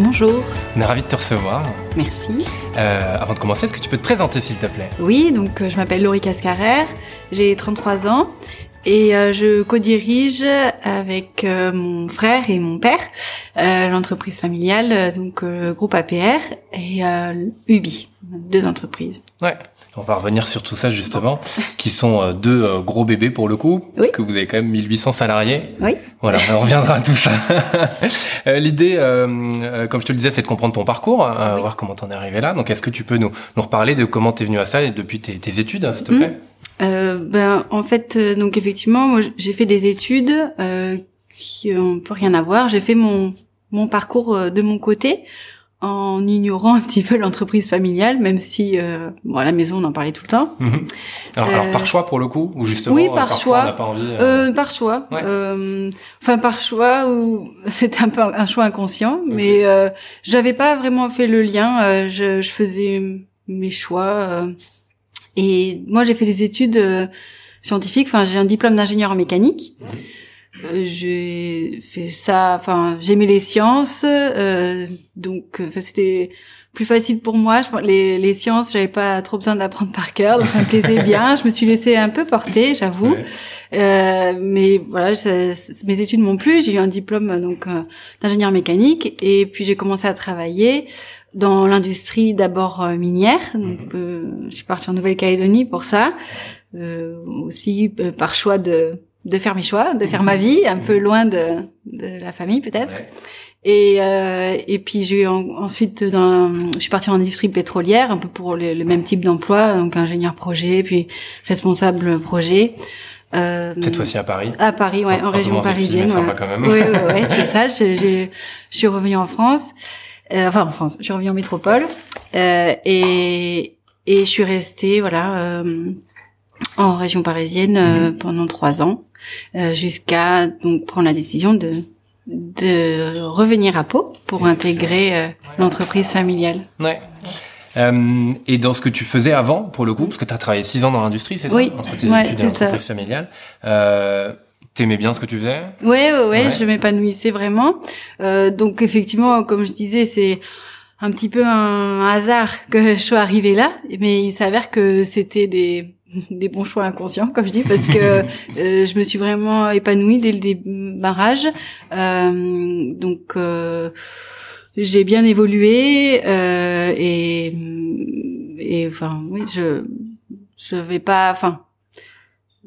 Bonjour. On est ravis de te recevoir. Merci. Euh, avant de commencer, est-ce que tu peux te présenter s'il te plaît? Oui, donc euh, je m'appelle Laurie Cascarère, j'ai 33 ans et euh, je co-dirige avec euh, mon frère et mon père euh, l'entreprise familiale, euh, donc euh, groupe APR et euh, Ubi, deux entreprises. Ouais. On va revenir sur tout ça justement, qui sont euh, deux euh, gros bébés pour le coup, parce Oui. que vous avez quand même 1800 salariés. Oui. Voilà, on reviendra à tout ça. L'idée, euh, euh, comme je te le disais, c'est de comprendre ton parcours, euh, Oui. voir comment t'en es arrivé là. Donc, est-ce que tu peux nous, nous reparler de comment t'es venu à ça et depuis tes, tes études, hein, s'il te Mhm. plaît? Euh, ben en fait, euh, donc effectivement, moi j'ai fait des études euh, qui ont peu rien à voir. J'ai fait mon mon parcours euh, de mon côté en ignorant un petit peu l'entreprise familiale, même si euh, bon, à la maison on en parlait tout le temps. Mhm. alors, Euh, alors, par choix pour le coup, ou justement oui, euh, par choix. on n'a pas envie. euh, Euh, par choix. Ouais. Euh, enfin, par choix ou c'était un peu un choix inconscient, mais euh, j'avais pas vraiment fait le lien. Euh, je, je faisais mes choix. Et moi, j'ai fait des études euh, scientifiques. Enfin, j'ai un diplôme d'ingénieur en mécanique. Euh, j'ai fait ça. Enfin, j'aimais les sciences, euh, donc euh, c'était plus facile pour moi. Je, les, les sciences, j'avais pas trop besoin d'apprendre par cœur, donc ça me plaisait bien. Je me suis laissée un peu porter, j'avoue. ouais. Euh, mais voilà, ça- mes études m'ont plu. J'ai eu un diplôme donc euh, d'ingénieur mécanique et puis j'ai commencé à travailler dans l'industrie d'abord euh, minière. Donc, euh, je suis partie en Nouvelle-Calédonie pour ça, euh, aussi euh, par choix de de faire mes choix, de faire ma vie un peu loin de de la famille peut-être. Ouais. Et, euh, et puis j'ai ensuite dans, je suis partie en industrie pétrolière un peu pour le, le même type d'emploi, donc ingénieur projet, puis responsable projet. Euh, Cette fois-ci à Paris. à Paris, ouais, en région parisienne. sympa voilà. quand même. Oui, oui, oui, c'est ça. Je, j'ai- je suis revenue en France, euh, enfin en France, je suis revenue en métropole, euh, et et je suis restée, voilà, euh, en région parisienne euh, pendant trois ans, euh, jusqu'à donc prendre la décision de de revenir à Pau pour intégrer euh, l'entreprise familiale. Ouais. Euh, et dans ce que tu faisais avant, pour le coup, parce que tu as travaillé six ans dans l'industrie, c'est Oui. ça Entre tes Ouais, études et l'entreprise familiale. Euh, T'aimais bien ce que tu faisais? Ouais, ouais, ouais, Ouais. je m'épanouissais vraiment. Euh, donc effectivement, comme je disais, c'est un petit peu un hasard que je sois arrivée là, mais il s'avère que c'était des des bons choix inconscients, comme je dis, parce que euh, je me suis vraiment épanouie dès le démarrage. Euh, donc euh, j'ai bien évolué euh, et et enfin oui, je je vais pas, enfin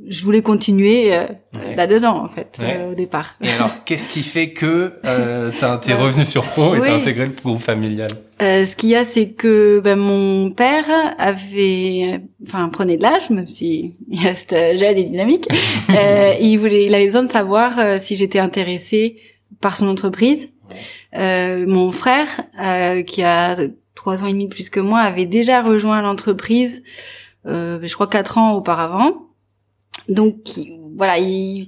je voulais continuer euh, Ouais. là-dedans en fait Ouais. euh, au départ. Et alors, qu'est-ce qui fait que euh, t'es revenu sur Pau et Oui. t'as intégré le groupe familial? Euh, ce qu'il y a, c'est que ben, mon père avait, enfin, prenait de l'âge, même si il reste euh, jeune et dynamique. euh, il voulait, il avait besoin de savoir euh, si j'étais intéressée par son entreprise. Euh, mon frère, euh, qui a trois ans et demi de plus que moi, avait déjà rejoint l'entreprise, euh, je crois quatre ans auparavant. Donc il- voilà, il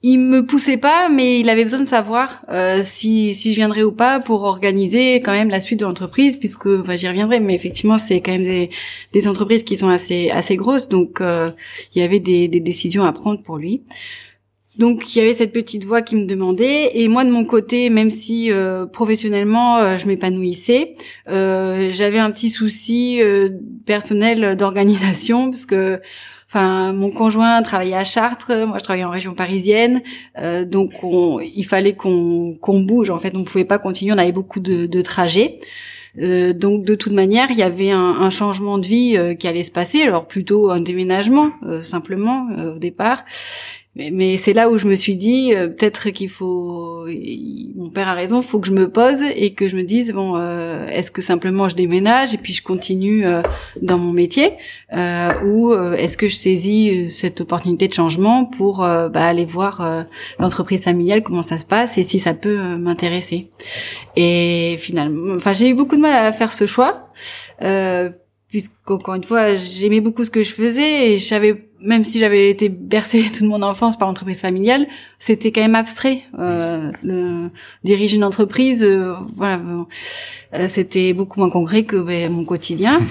il me poussait pas, mais il avait besoin de savoir euh, si si je viendrais ou pas pour organiser quand même la suite de l'entreprise, puisque j'y reviendrai. Mais effectivement, c'est quand même des, des entreprises qui sont assez assez grosses, donc euh, il y avait des, des décisions à prendre pour lui. Donc il y avait cette petite voix qui me demandait, et moi de mon côté, même si euh, professionnellement euh, je m'épanouissais, euh, j'avais un petit souci euh, personnel d'organisation parce que Enfin, mon conjoint travaillait à Chartres, moi je travaillais en région parisienne, euh, donc on, il fallait qu'on qu'on bouge. En fait, on ne pouvait pas continuer, on avait beaucoup de, de trajets. Euh, donc de toute manière, il y avait un, changement de vie euh, qui allait se passer. Alors plutôt un déménagement simplement au départ. Mais, c'est là où je me suis dit euh, peut-être qu'il faut mon père a raison faut que je me pose et que je me dise bon euh, est-ce que simplement je déménage et puis je continue euh, dans mon métier ou est-ce que je saisis cette opportunité de changement pour bah, aller voir l'entreprise familiale comment ça se passe et si ça peut m'intéresser. Et finalement enfin j'ai eu beaucoup de mal à faire ce choix puisqu'encore une fois j'aimais beaucoup ce que je faisais et je savais même si j'avais été bercée toute mon enfance par l'entreprise familiale, c'était quand même abstrait. Euh, le, diriger une entreprise, euh, voilà, euh, c'était beaucoup moins concret que ben, mon quotidien.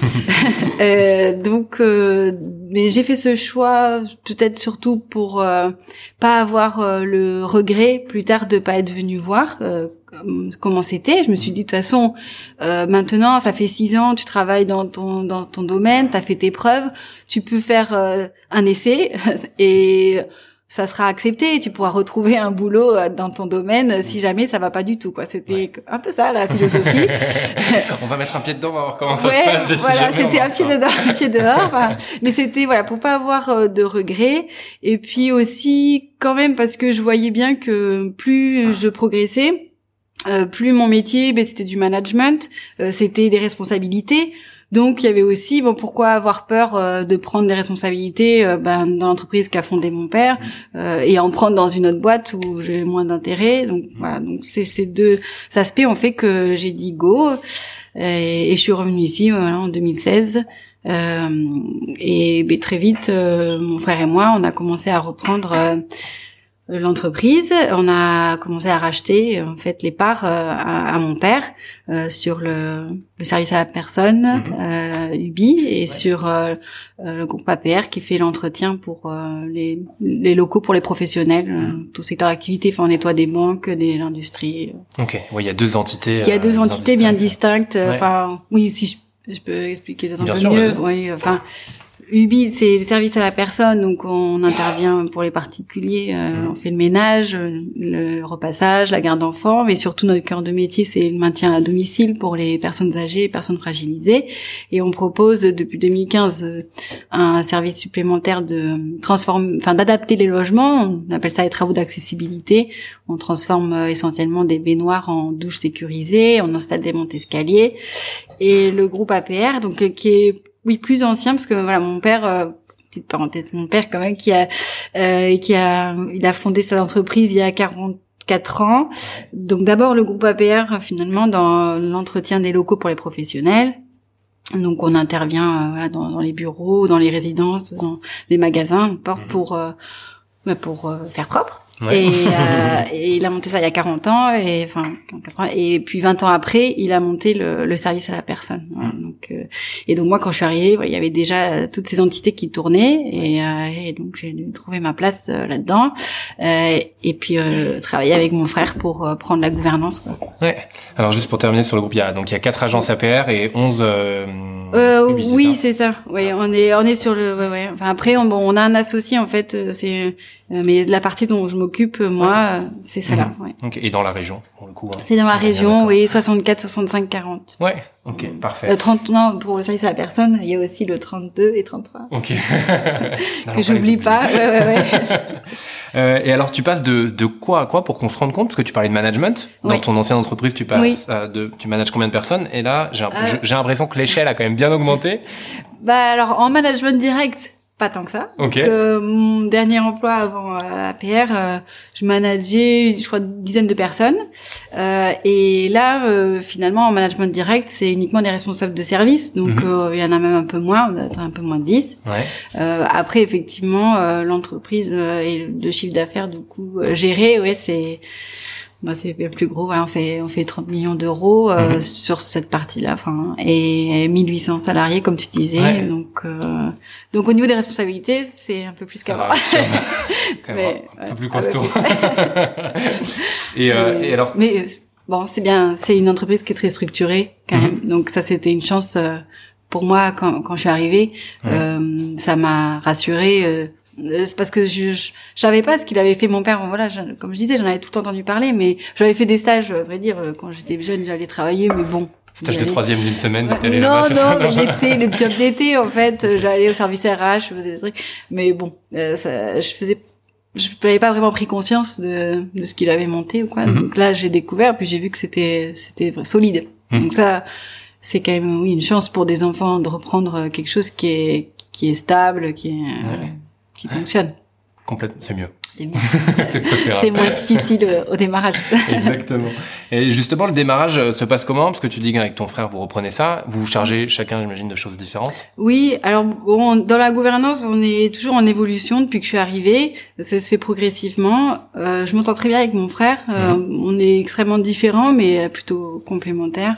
Euh, donc, mais j'ai fait ce choix peut-être surtout pour pas avoir le regret plus tard de pas être venue voir comment c'était. Je me suis dit de toute façon, maintenant, ça fait six ans, tu travailles dans ton dans ton domaine, t'as fait tes preuves, tu peux faire un essai et ça sera accepté. Tu pourras retrouver un boulot euh, dans ton domaine si jamais ça va pas du tout. Quoi, c'était un peu ça la philosophie. on va mettre un pied dedans, on va voir comment ça se passe. Voilà, c'était un pied dedans, un pied dehors. mais c'était voilà pour pas avoir euh, de regrets. Et puis aussi quand même parce que je voyais bien que plus je progressais, euh, plus mon métier, ben, c'était du management, c'était des responsabilités. Donc il y avait aussi bon pourquoi avoir peur euh, de prendre des responsabilités euh, ben, dans l'entreprise qu'a fondé mon père euh, et en prendre dans une autre boîte où j'ai moins d'intérêt. Donc voilà donc c'est ces deux aspects ont fait que j'ai dit go et, je suis revenue ici voilà, en 2016. et ben, très vite, mon frère et moi, on a commencé à reprendre l'entreprise. On a commencé à racheter en fait les parts euh, à, mon père euh, sur le, le, service à la personne mhm. euh, Ubi et sur euh, le groupe APR qui fait l'entretien pour les, les, locaux pour les professionnels, mhm. tout secteur d'activité. Enfin, on nettoie des banques, de l'industrie. Ok, il y a deux entités. Il y a deux entités bien distinctes. Enfin, oui, si je, je, peux expliquer ça un peu mieux. Oui, enfin. Ubi, c'est le service à la personne, donc on intervient pour les particuliers, euh, mmh. on fait le ménage, le repassage, la garde d'enfants, mais surtout notre cœur de métier, c'est le maintien à domicile pour les personnes âgées, les personnes fragilisées, et on propose depuis 2015 euh, un service supplémentaire de transforme, enfin d'adapter les logements, on appelle ça les travaux d'accessibilité. On transforme euh, essentiellement des baignoires en douches sécurisées, on installe des montes escaliers, et le groupe APR, donc qui est oui plus ancien parce que voilà mon père euh, petite parenthèse mon père quand même qui a euh, qui a il a fondé sa entreprise il y a 44 ans. Donc d'abord le groupe APR finalement dans l'entretien des locaux pour les professionnels. Donc on intervient euh, voilà, dans, dans, les bureaux dans les résidences dans les magasins porte mmh. pour bah, pour faire propre. Et, euh, et, il a monté ça il y a 40 ans, et enfin et puis 20 ans après, il a monté le, le service à la personne. Donc, euh, et donc moi, quand je suis arrivée, il y avait déjà toutes ces entités qui tournaient, et, euh, et donc j'ai dû trouver ma place euh, là-dedans, et puis travailler avec mon frère pour prendre la gouvernance. Quoi. Ouais. Alors juste pour terminer sur le groupe, il y a donc il y a quatre agences APR et 11 euh, oui, c'est ça. Oui, on est on est sur le. Ouais, ouais. Enfin après, on, bon, on a un associé en fait. Euh, c'est euh, mais la partie dont je m'occupe moi, c'est celle-là. Mhm. Ouais. Et dans la région, pour le coup. Hein. C'est dans la région, oui, 64, 65, 40. Ouais. Ok, parfait. Le 30, non, pour le service à la personne, il y a aussi le 32 et 33. Ok. que j'oublie pas. Ouais, ouais, ouais. euh, et alors, tu passes de, de quoi à quoi pour qu'on se rende compte? Parce que tu parlais de management. Dans ton ancienne entreprise, tu passes euh, de, tu manages combien de personnes? Et là, j'ai euh. l'impression que l'échelle a quand même bien augmenté. Bah alors, en management direct, pas tant que ça. Parce que mon dernier emploi avant euh, APR, euh, je manageais, je crois, une dizaine de personnes. Euh, et là, euh, finalement, en management direct, c'est uniquement des responsables de service. Donc, mhm. il y en a même un peu moins, on a un peu moins de 10. Ouais. après, effectivement, l'entreprise et le chiffre d'affaires, du coup, géré, ouais, c'est bah, c'est bien plus gros. on fait on fait 30 millions d'euros euh, mhm. sur cette partie-là, enfin, et 1800 salariés comme tu disais. Donc euh, donc au niveau des responsabilités, c'est un peu plus qu'avant. mais un peu plus costaud. et, euh, et alors. Mais bon, c'est bien. C'est une entreprise qui est très structurée quand mhm. même. Donc ça, c'était une chance pour moi quand quand je suis arrivée. ça m'a rassurée euh, c'est parce que je, je, savais pas ce qu'il avait fait mon père. Voilà, comme je disais, j'en avais tout entendu parler, mais j'avais fait des stages, à vrai dire, euh, quand j'étais jeune, j'allais travailler, mais bon. Stage de troisième d'une semaine, t'étais Non, non, mais l'été, le job d'été, en fait, j'allais au service RH, je faisais des trucs, mais bon, euh, ça, je faisais je n'avais pas vraiment pris conscience de, de ce qu'il avait monté ou quoi. Mhm. Donc là, j'ai découvert, puis j'ai vu que c'était c'était solide. Mhm. Donc ça, c'est quand même oui une chance pour des enfants de reprendre quelque chose qui est qui est stable, qui est euh, Ouais. Qui fonctionne. Complètement, c'est mieux. C'est mieux. c'est moins difficile euh, au démarrage. Exactement. Et justement, le démarrage euh, se passe comment? Parce que tu dis qu'avec ton frère, vous reprenez ça. Vous vous chargez chacun, j'imagine, de choses différentes. Oui, alors bon, dans la gouvernance, on est toujours en évolution depuis que je suis arrivée. Ça se fait progressivement. Euh, je m'entends très bien avec mon frère. Euh, On est extrêmement différents, mais plutôt complémentaires.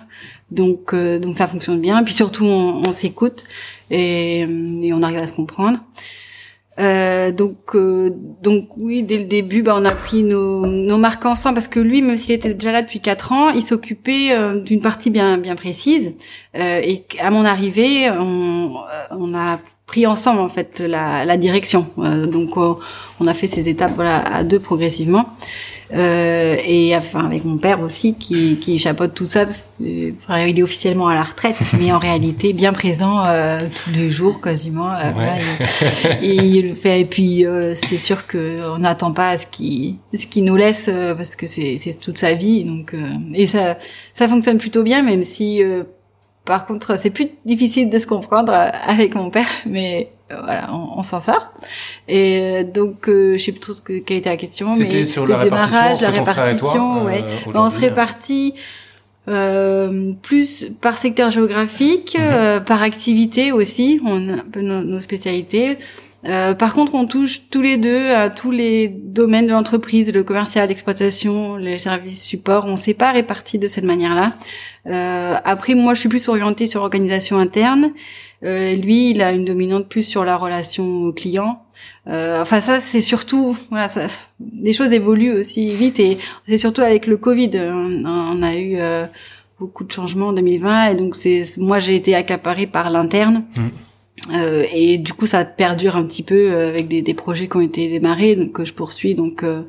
Donc, euh, donc ça fonctionne bien. Puis surtout, on, on s'écoute et, et on arrive à se comprendre. Euh, donc, euh, donc oui, dès le début, bah, on a pris nos, nos marques ensemble parce que lui, même s'il était déjà là depuis quatre ans, il s'occupait euh, d'une partie bien bien précise. Euh, et à mon arrivée, on, on a pris ensemble en fait la, la direction. Donc, on a fait ces étapes voilà à deux progressivement. Euh, et enfin avec mon père aussi qui, qui chapeaute tout ça. enfin, il est officiellement à la retraite, mais en réalité bien présent euh, tous les jours quasiment. Euh, voilà, et, et il le fait. Et puis euh, c'est sûr que on n'attend pas à ce qui ce qui nous laisse euh, parce que c'est c'est toute sa vie. Donc euh, et ça ça fonctionne plutôt bien, même si euh, par contre c'est plus difficile de se comprendre avec mon père, mais voilà, on, on s'en sort. Et donc, euh, je sais plus trop ce que, quelle était la question, mais sur le démarrage, la répartition, euh, ouais. Ben, on se répartit euh, plus par secteur géographique, euh, par activité aussi. On a un peu nos, nos spécialités. Euh, par contre, on touche tous les deux à tous les domaines de l'entreprise, le commercial, l'exploitation, les services support. On s'est pas répartis de cette manière-là. Euh, après, moi, je suis plus orientée sur l'organisation interne. Euh, lui, il a une dominante plus sur la relation client. Euh, enfin, ça, c'est surtout, voilà, ça, les choses évoluent aussi vite et c'est surtout avec le Covid. On, a eu euh, beaucoup de changements en 2020 et donc c'est, moi, j'ai été accaparée par l'interne. Mhm. Euh, et du coup, ça perdure un petit peu euh, avec des, des projets qui ont été démarrés, donc que je poursuis. Donc, euh,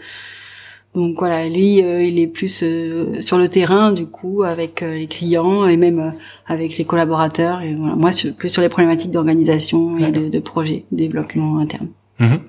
donc voilà, lui, euh, il est plus euh, sur le terrain, du coup, avec euh, les clients et même euh, avec les collaborateurs. Et voilà, moi, sur- plus sur les problématiques d'organisation et de, de projet, de développement interne. Mhm.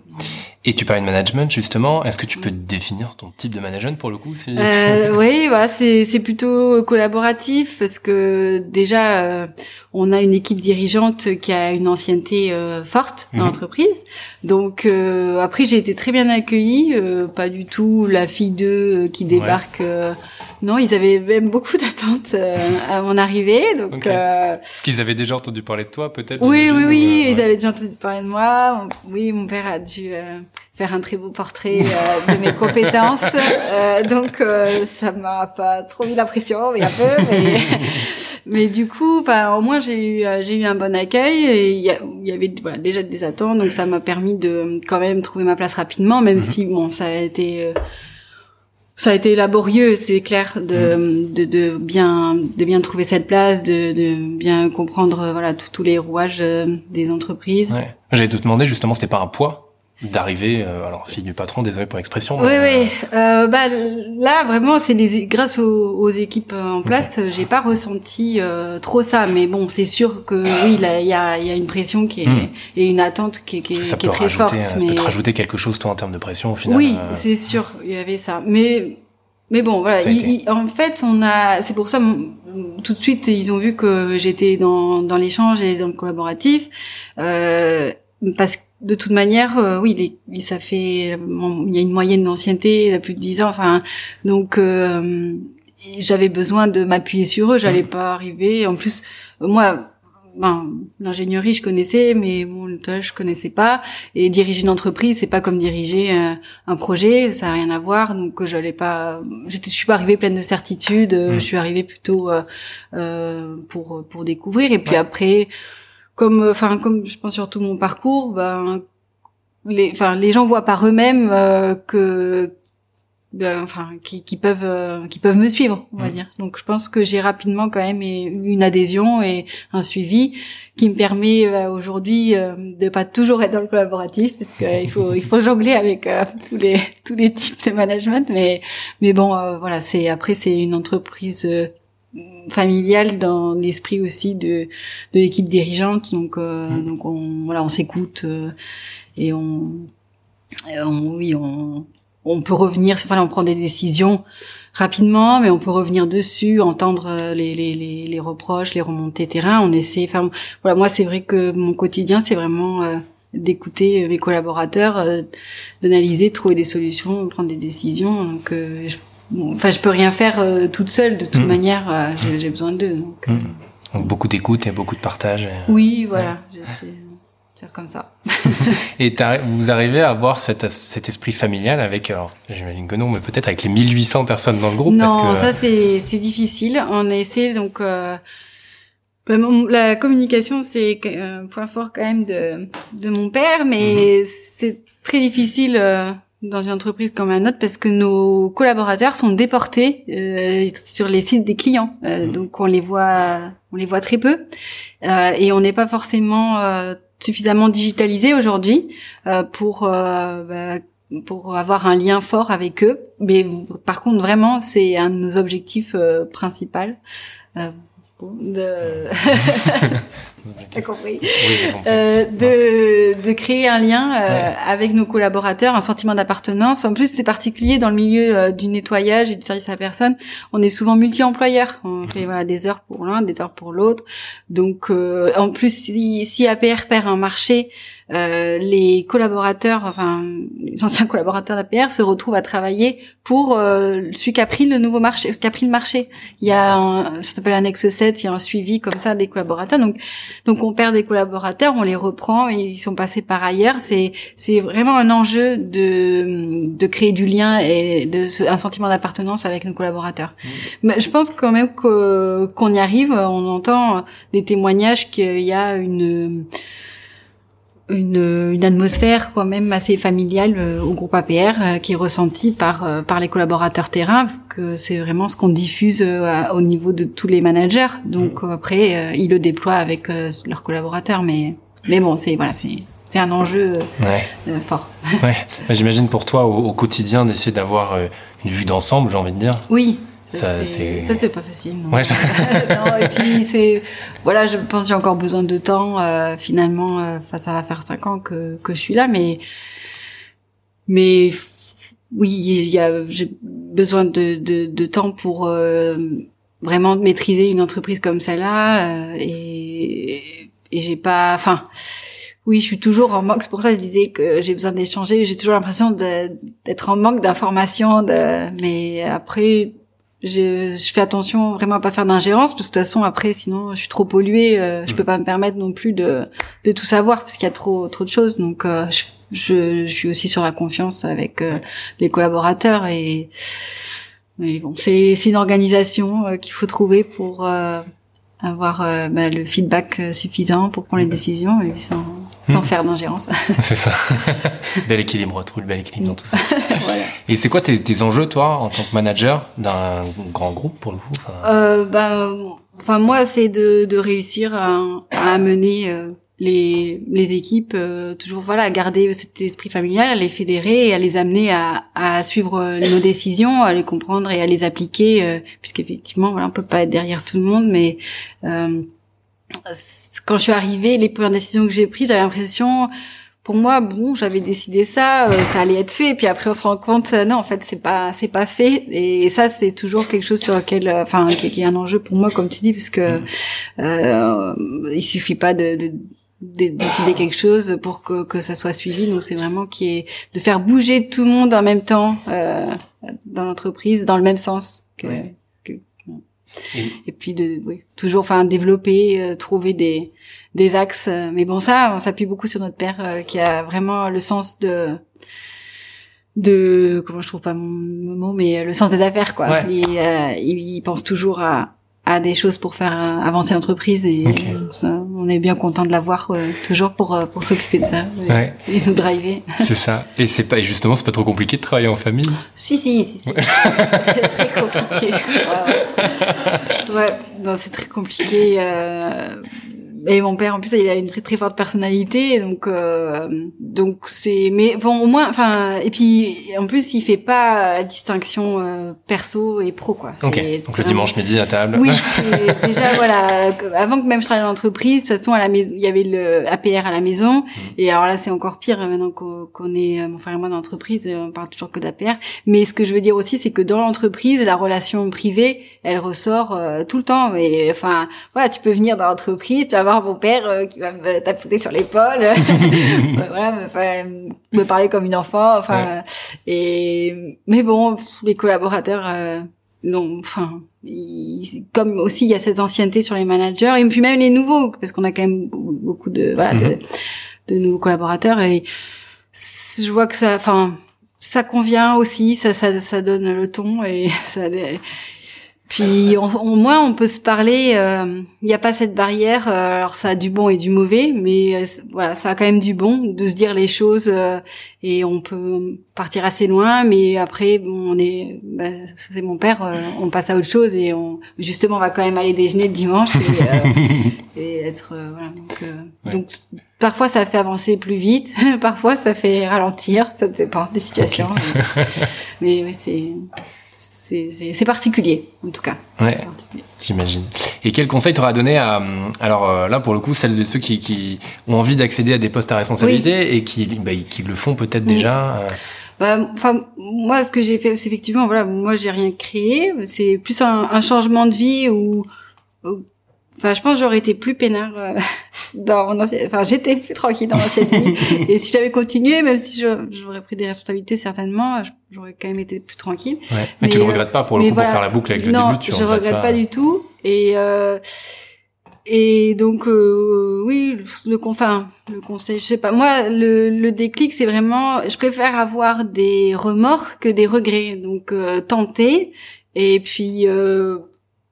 Et tu parlais de management, justement. Est-ce que tu peux définir ton type de management pour le coup si... Euh, oui, voilà, c'est c'est plutôt collaboratif parce que déjà euh, on a une équipe dirigeante qui a une ancienneté euh, forte dans Mhm. l'entreprise. Donc euh, après j'ai été très bien accueillie, euh, pas du tout la fille d'eux euh, qui débarque. euh, non, ils avaient même beaucoup d'attentes euh, à mon arrivée. Donc Ok. euh, Est-ce qu'ils avaient déjà entendu parler de toi, peut-être oui, oui, ou, oui, ils avaient déjà entendu parler de moi. Oui, mon père a dû euh, faire un très beau portrait euh, de mes compétences. Euh, donc, euh, ça m'a pas trop mis la pression, mais un peu. Mais, mais du coup, enfin, au moins, j'ai eu, euh, j'ai eu un bon accueil. Et il y, a- il y avait voilà, déjà des attentes, donc ça m'a permis de quand même trouver ma place rapidement, même Mhm. si, bon, ça a été... euh, ça a été laborieux, c'est clair, de, de, de bien de bien trouver cette place, de, de bien comprendre voilà tous tous les rouages euh, des entreprises. Ouais. J'allais te demander justement, c'était pas un poids d'arriver, euh, alors fille du patron, désolé pour l'expression. Oui, mais, oui. Euh, bah là vraiment, c'est les grâce aux, aux équipes euh, en place, euh, j'ai pas ressenti euh, trop ça. Mais bon, c'est sûr que oui, il y a il y a une pression qui est Hmm. et une attente qui est qui ça qui est très rajouter, forte. euh, ça mais peut te rajouter quelque chose toi en termes de pression au final. Oui, euh, c'est sûr, il y avait ça. Mais mais bon, voilà. Il- il- en fait, on a. C'est pour ça, tout de suite, ils ont vu que j'étais dans dans l'échange et dans le collaboratif, euh, parce que de toute manière, euh, oui, les- ça fait. bon, il y a une moyenne d'ancienneté, il y a plus de dix ans. Enfin, donc. euh, j'avais besoin de m'appuyer sur eux, j'allais Mhm. pas arriver. En plus, moi, ben, l'ingénierie, je connaissais, mais bon, le je connaissais pas. Et diriger une entreprise, c'est pas comme diriger euh, un projet, ça a rien à voir. Donc, j'allais pas, j'étais, je suis pas arrivée pleine de certitudes. euh, Mm. Je suis arrivée plutôt pour pour découvrir. Et puis Ouais. après, comme, enfin, comme je pense surtout mon parcours, ben, les, enfin, les gens voient par eux-mêmes euh, que ben, enfin qui, qui peuvent euh, qui peuvent me suivre on va Mm. dire donc je pense que j'ai rapidement quand même une adhésion et un suivi qui me permet euh, aujourd'hui euh, de pas toujours être dans le collaboratif parce que il faut il faut jongler avec euh, tous les tous les types de management mais mais bon euh, voilà c'est après c'est une entreprise euh, familiale dans l'esprit aussi de de l'équipe dirigeante donc euh, Mm. donc on voilà on s'écoute euh, et on on, oui, on, on peut revenir, enfin, on prend des décisions rapidement, mais on peut revenir dessus, entendre les, les, les, les reproches, les remontées terrain. On essaie. Enfin, voilà, moi, c'est vrai que mon quotidien, c'est vraiment d'écouter mes collaborateurs, d'analyser, trouver des solutions, prendre des décisions. Donc, je, enfin, je peux rien faire toute seule. De toute mmh. manière, j'ai besoin d'eux. Donc, mmh. donc, beaucoup d'écoute et beaucoup de partage. Oui, voilà. Ouais comme ça. et vous arrivez à avoir cet, cet esprit familial avec, alors j'imagine que non, mais peut-être avec les 1800 personnes dans le groupe Non, parce que... ça c'est difficile. On essaie donc... Euh, bah, la communication, c'est un point fort quand même de, de mon père, mais mhm. c'est très difficile euh, dans une entreprise comme la nôtre parce que nos collaborateurs sont déportés euh, sur les sites des clients, euh, mhm. donc on les voit, on les voit très peu euh, et on n'est pas forcément suffisamment digitalisé aujourd'hui euh, pour euh, bah, pour avoir un lien fort avec eux. Mais par contre, vraiment, c'est un de nos objectifs euh, principaux. De T'as compris euh, de, de créer un lien euh, avec nos collaborateurs, un sentiment d'appartenance. En plus, c'est particulier dans le milieu euh, du nettoyage et du service à la personne. On est souvent multi-employeurs. On fait voilà des heures pour l'un, des heures pour l'autre. Donc, euh, en plus, si, si APR perd un marché, euh, les collaborateurs, enfin les anciens collaborateurs d'APR se retrouvent à travailler pour euh, celui qui a pris le nouveau marché, qui a pris le marché. Il y a un, ça s'appelle annexe 7, il y a un suivi comme ça des collaborateurs. Donc donc on perd des collaborateurs, on les reprend et ils sont passés par ailleurs. C'est c'est vraiment un enjeu de de créer du lien et de un sentiment d'appartenance avec nos collaborateurs. Mmh. Mais je pense quand même qu'on y arrive. On entend des témoignages qu'il y a une une, une, atmosphère quand même assez familiale euh, au groupe APR euh, qui est ressentie par euh, par les collaborateurs terrain parce que c'est vraiment ce qu'on diffuse au niveau de tous les managers. Donc mmh. après ils le déploient avec leurs collaborateurs mais mais bon, c'est voilà, c'est c'est un enjeu fort. ouais. J'imagine pour toi au, au quotidien d'essayer d'avoir une vue d'ensemble, j'ai envie de dire. Oui, ça, c'est pas facile. Ouais, non, et puis c'est voilà, je pense j'ai encore besoin de temps. Euh, finalement, euh, ça va faire cinq ans que que je suis là, mais mais oui, il y a j'ai besoin de, de, de temps pour euh, vraiment maîtriser une entreprise comme celle-là euh, et et j'ai pas, enfin. Oui, je suis toujours en manque. C'est pour ça que je disais que j'ai besoin d'échanger. J'ai toujours l'impression d'être en manque d'informations. De... Mais après, je, je, fais attention vraiment à pas faire d'ingérence parce que de toute façon après sinon je suis trop polluée euh, je peux pas me permettre non plus de de tout savoir parce qu'il y a trop trop de choses. Donc euh, je, je, je, suis aussi sur la confiance avec euh, les collaborateurs et, et bon c'est c'est une organisation euh, qu'il faut trouver pour avoir bah, le feedback suffisant pour prendre les décisions et sans sans hmm. faire d'ingérence. c'est ça. bel équilibre, retrouve le bel équilibre dans tout ça. voilà. Et c'est quoi tes, tes, enjeux, toi, en tant que manager d'un grand groupe, pour le coup enfin... euh, ben, enfin, moi, c'est de, de réussir à, à amener euh, les, les équipes, euh, toujours, voilà, à garder cet esprit familial, à les fédérer et à les amener à, à suivre nos décisions, à les comprendre et à les appliquer, euh, puisqu'effectivement, voilà, on peut pas être derrière tout le monde, mais quand je suis arrivée, les premières décisions que j'ai prises, j'avais l'impression, pour moi, bon, j'avais décidé ça, euh, ça allait être fait. Et puis après, on se rend compte, euh, non, en fait, c'est pas, c'est pas fait. Et, ça, c'est toujours quelque chose sur lequel, euh, enfin, qui, est un enjeu pour moi, comme tu dis, parce que mm. euh, il suffit pas de, de de décider quelque chose pour que, que ça soit suivi. Donc c'est vraiment qui est de faire bouger tout le monde en même temps euh, dans l'entreprise, dans le même sens que, et, puis de oui, toujours enfin développer euh, trouver des des axes euh, mais bon ça on s'appuie beaucoup sur notre père euh, qui a vraiment le sens de de comment je trouve pas mon, mot mais le sens des affaires quoi. Il, il pense toujours à à des choses pour faire euh, avancer l'entreprise et on est bien content de l'avoir euh, toujours pour euh, pour s'occuper de ça et, nous driver. C'est ça. Et c'est pas et justement c'est pas trop compliqué de travailler en famille? Si si si. si. très compliqué. Ouais, ouais. non c'est très compliqué. Et mon père en plus il a une très très forte personnalité donc euh, donc c'est mais bon au moins enfin et puis en plus il fait pas la distinction euh, perso et pro quoi. Ok. Donc le dimanche midi à table. Oui. déjà voilà avant que même je travaille dans l'entreprise de toute façon à la maison il y avait le APR à la maison mm. et alors là c'est encore pire maintenant qu'on est euh, mon frère et moi dans l'entreprise on parle toujours que d'APR mais ce que je veux dire aussi c'est que dans l'entreprise la relation privée elle ressort tout le temps mais enfin voilà tu peux venir dans l'entreprise tu vas mon père euh, qui va me tapoter sur l'épaule, voilà, me, me, parler comme une enfant, enfin. Et mais bon, les collaborateurs, euh, non, enfin, comme aussi il y a cette ancienneté sur les managers et puis même les nouveaux, parce qu'on a quand même beaucoup de voilà de, mhm. de nouveaux collaborateurs et je vois que ça, enfin ça convient aussi, ça, ça, ça donne le ton et ça, puis au moins on peut se parler. Il euh, n'y a pas cette barrière. Euh, alors ça a du bon et du mauvais, mais euh, voilà, ça a quand même du bon de se dire les choses et on peut partir assez loin. Mais après, bon, on est, bah, c'est mon père. on passe à autre chose et on justement on va quand même aller déjeuner le dimanche et, et être voilà. Donc, donc parfois ça fait avancer plus vite, parfois ça fait ralentir. Ça dépend des situations. mais, mais c'est c'est particulier, en tout cas. Ouais, j'imagine. Et quel conseil t'auras donné à, alors euh, là, pour le coup, celles et ceux qui, qui ont envie d'accéder à des postes à responsabilité et qui, bah, qui le font peut-être déjà euh... bah, Enfin, moi, ce que j'ai fait, c'est effectivement, voilà, moi, j'ai rien créé. C'est plus un, un, changement de vie où, Enfin, je pense que j'aurais été plus peinard euh, dans mon ancienne... Enfin, j'étais plus tranquille dans l'ancienne vie. Et si j'avais continué, même si j'aurais pris des responsabilités, certainement, j'aurais quand même été plus tranquille. Ouais. Mais, tu le regrettes pas pour le coup, pour faire la boucle avec le non, début tu je regrette pas. du tout. Et euh, et donc euh, oui, le enfin le conseil, je sais pas. Moi, le, le déclic, c'est vraiment, je préfère avoir des remords que des regrets. Donc euh, tenter et puis euh,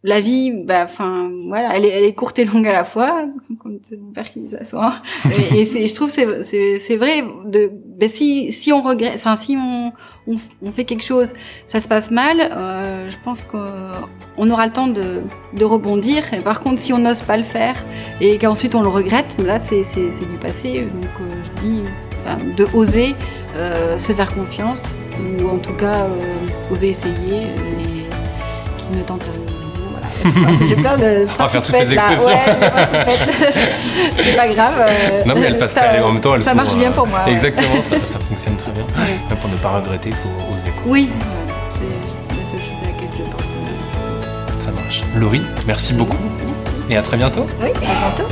la vie, bah, enfin, voilà, elle est, elle est courte et longue à la fois, comme c'est mon père qui dit ça et, c'est, je trouve, c'est, c'est, c'est vrai. De, bah, si, si on regrette, enfin, si on, on, on, fait quelque chose, ça se passe mal, euh, je pense qu'on aura le temps de, de rebondir. Et par contre, si on n'ose pas le faire et qu'ensuite on le regrette, là, c'est, c'est, c'est du passé. Donc, euh, je dis, de oser euh, se faire confiance ou en tout cas euh, oser essayer et qui ne tente j'ai plein de. On va faire toutes les expressions. Ouais, c'est pas grave. Euh, non, mais elles passent ça, en même temps. Elles ça marche bien pour moi. Exactement, ça, ça, fonctionne très bien. Ouais. pour ne pas regretter, il faut oser. Quoi. Oui, c'est la seule chose à laquelle je pense. Ça marche. Laurie, merci beaucoup. Et à très bientôt. Oui, à bientôt.